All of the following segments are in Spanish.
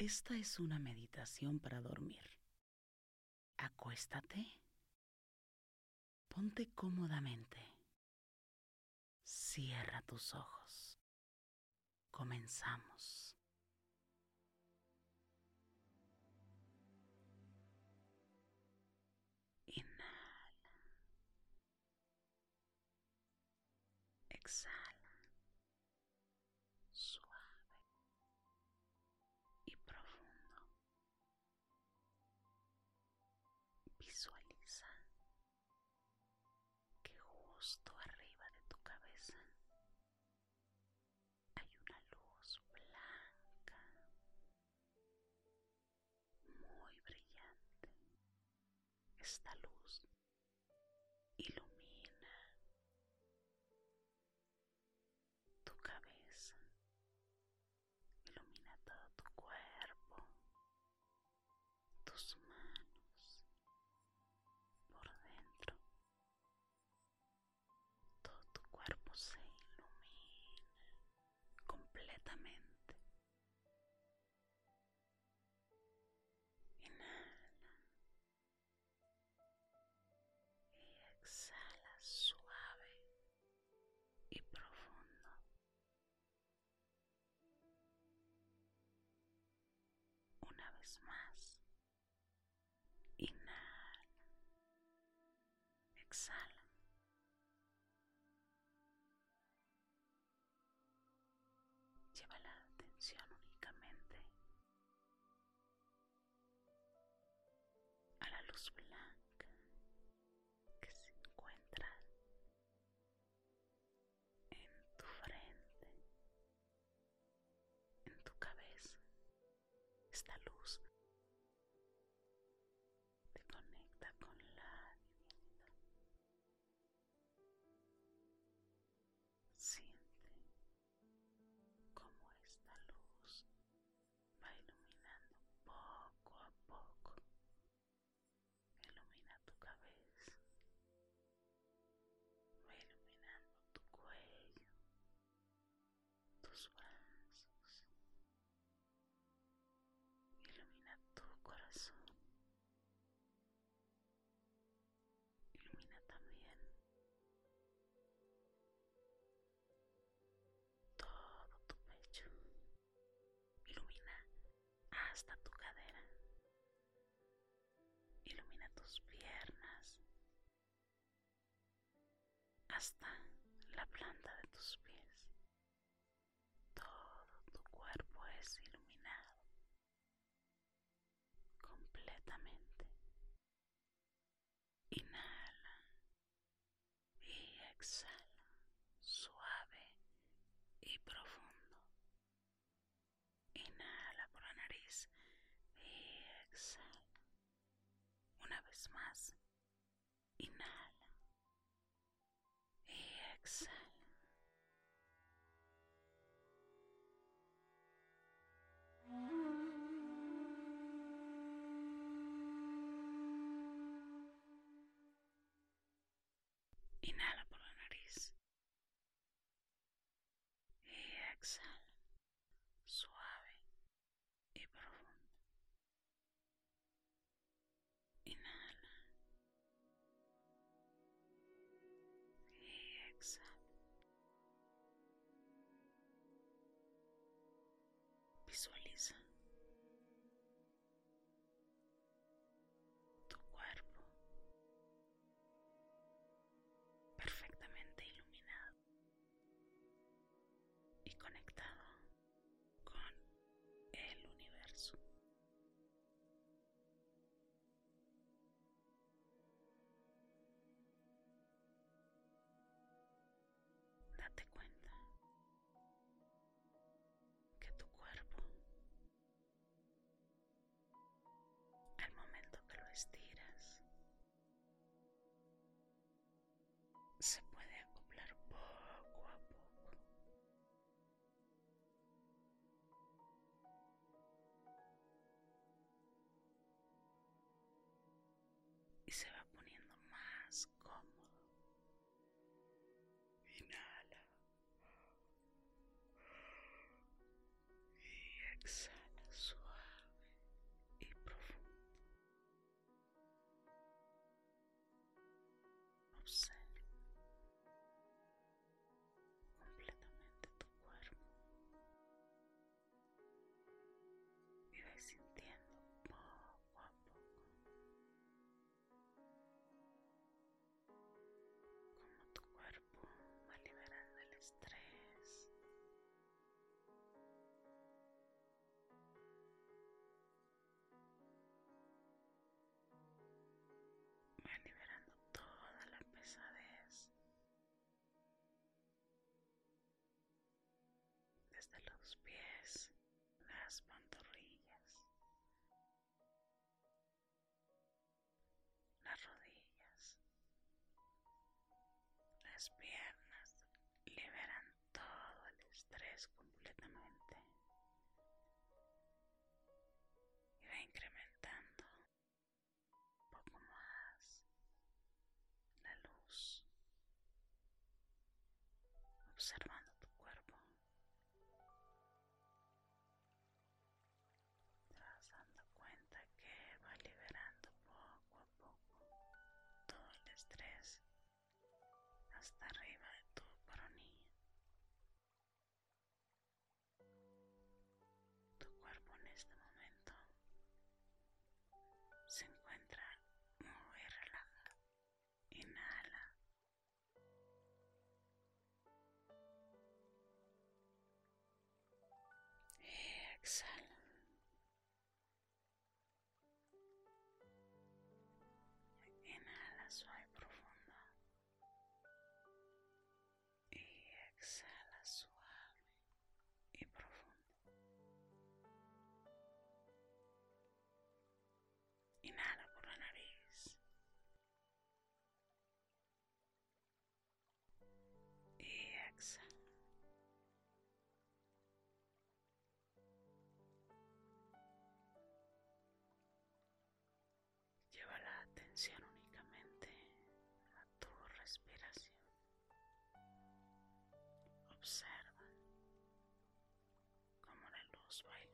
Esta es una meditación para dormir. Acuéstate. Ponte cómodamente. Cierra tus ojos. Comenzamos. Inhala. Exhala. Esta luz más, inhala, exhala. Lleva la atención únicamente a la luz blanca Esta luz corazón. Ilumina también todo tu pecho. Ilumina hasta tu cadera. Ilumina tus piernas hasta la planta de tus pies. Todo tu cuerpo es iluminado Inhala y exhala suave y profundo. Inhala por la nariz y exhala. Una vez más. Exhala suave y profundo. Inhala y exhala. Visualiza momento los pies, las pantorrillas, las rodillas, las piernas. hasta arriba de tu coronilla. Tu cuerpo en este momento se encuentra muy relajado. Inhala. Y exhala. Inhala suave. atención únicamente a tu respiración. Observa cómo la luz baila.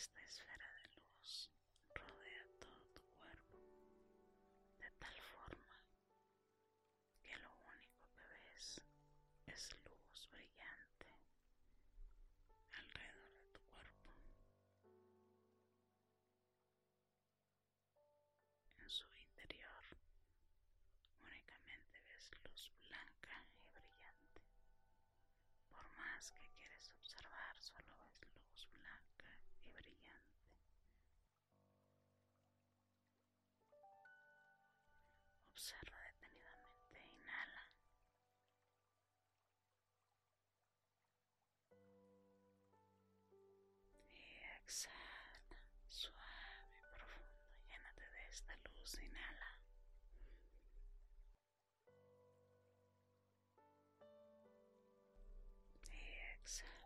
is this video? Observa detenidamente, inhala. Y exhala, suave, y profundo, llénate de esta luz, inhala. Y exhala.